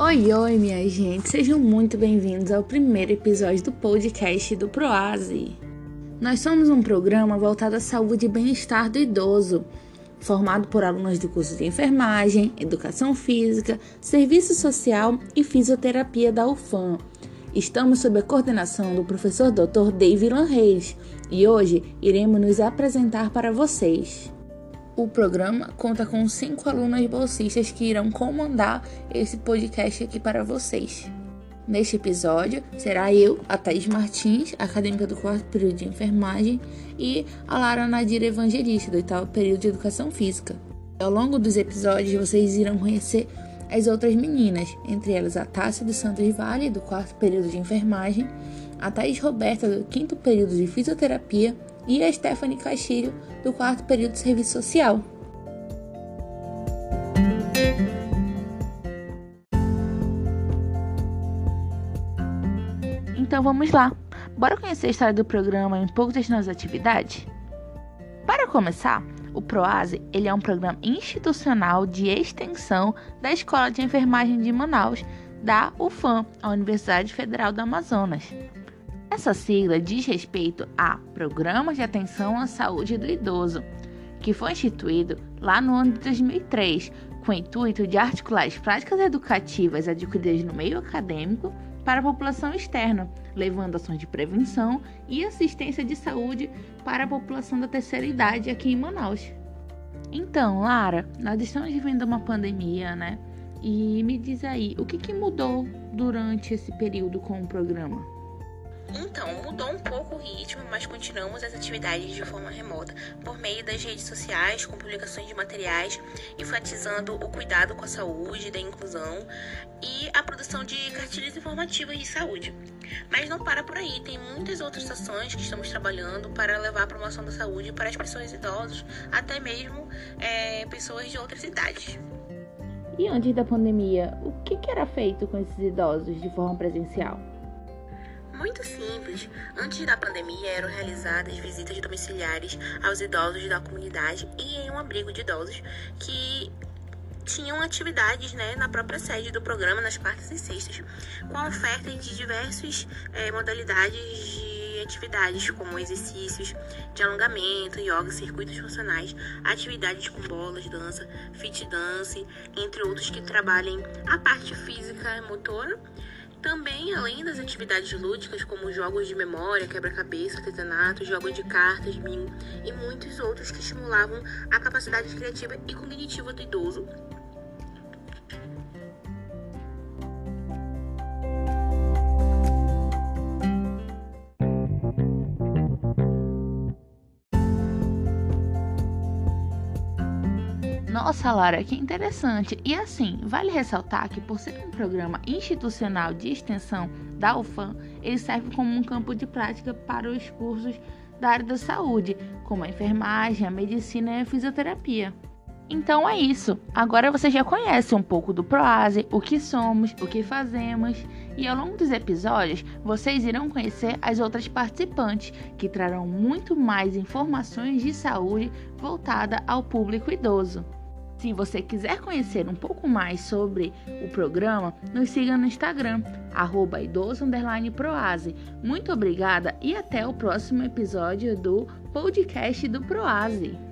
Oi, oi, minha gente, sejam muito bem-vindos ao primeiro episódio do podcast do Proase. Nós somos um programa voltado à saúde e bem-estar do idoso, formado por alunos do curso de enfermagem, educação física, serviço social e fisioterapia da UFAM. Estamos sob a coordenação do professor Dr. David Reis e hoje iremos nos apresentar para vocês. O programa conta com cinco alunas bolsistas que irão comandar esse podcast aqui para vocês. Neste episódio, será eu, a Thais Martins, acadêmica do quarto período de enfermagem, e a Lara Nadira Evangelista, do oitavo período de educação física. Ao longo dos episódios, vocês irão conhecer as outras meninas, entre elas a Tássia dos Santos Vale, do quarto período de enfermagem, a Thais Roberta, do quinto período de fisioterapia, e a Stephanie Castilho, do quarto período de serviço social. Então vamos lá. Bora conhecer a história do programa e um pouco das nossas atividades? Para começar, o PROASE ele é um programa institucional de extensão da Escola de Enfermagem de Manaus, da UFAM, a Universidade Federal do Amazonas. Essa sigla diz respeito a Programa de Atenção à Saúde do Idoso, que foi instituído lá no ano de 2003, com o intuito de articular as práticas educativas adquiridas no meio acadêmico para a população externa, levando ações de prevenção e assistência de saúde para a população da terceira idade aqui em Manaus. Então, Lara, nós estamos vivendo uma pandemia, né? E me diz aí, o que, que mudou durante esse período com o programa? Então, mudou um pouco o ritmo, mas continuamos as atividades de forma remota, por meio das redes sociais, com publicações de materiais, enfatizando o cuidado com a saúde, da inclusão e a produção de cartilhas informativas de saúde. Mas não para por aí, tem muitas outras ações que estamos trabalhando para levar a promoção da saúde para as pessoas idosas, até mesmo é, pessoas de outras idades. E antes da pandemia, o que era feito com esses idosos de forma presencial? Muito simples. Antes da pandemia, eram realizadas visitas domiciliares aos idosos da comunidade e em um abrigo de idosos que tinham atividades né, na própria sede do programa, nas quartas e sextas, com oferta de diversas é, modalidades de atividades, como exercícios de alongamento, yoga, circuitos funcionais, atividades com bolas, dança, fit dance, entre outros que trabalhem a parte física motora também, além das atividades lúdicas, como jogos de memória, quebra-cabeça, artesanato, jogos de cartas, bingo e muitos outros que estimulavam a capacidade criativa e cognitiva do idoso, Nossa, Lara, que interessante. E assim, vale ressaltar que por ser um programa institucional de extensão da UFAM, ele serve como um campo de prática para os cursos da área da saúde, como a enfermagem, a medicina e a fisioterapia. Então é isso. Agora você já conhece um pouco do Proase, o que somos, o que fazemos, e ao longo dos episódios vocês irão conhecer as outras participantes que trarão muito mais informações de saúde voltada ao público idoso. Se você quiser conhecer um pouco mais sobre o programa, nos siga no Instagram, arroba idoso_proase. Muito obrigada e até o próximo episódio do podcast do Proase.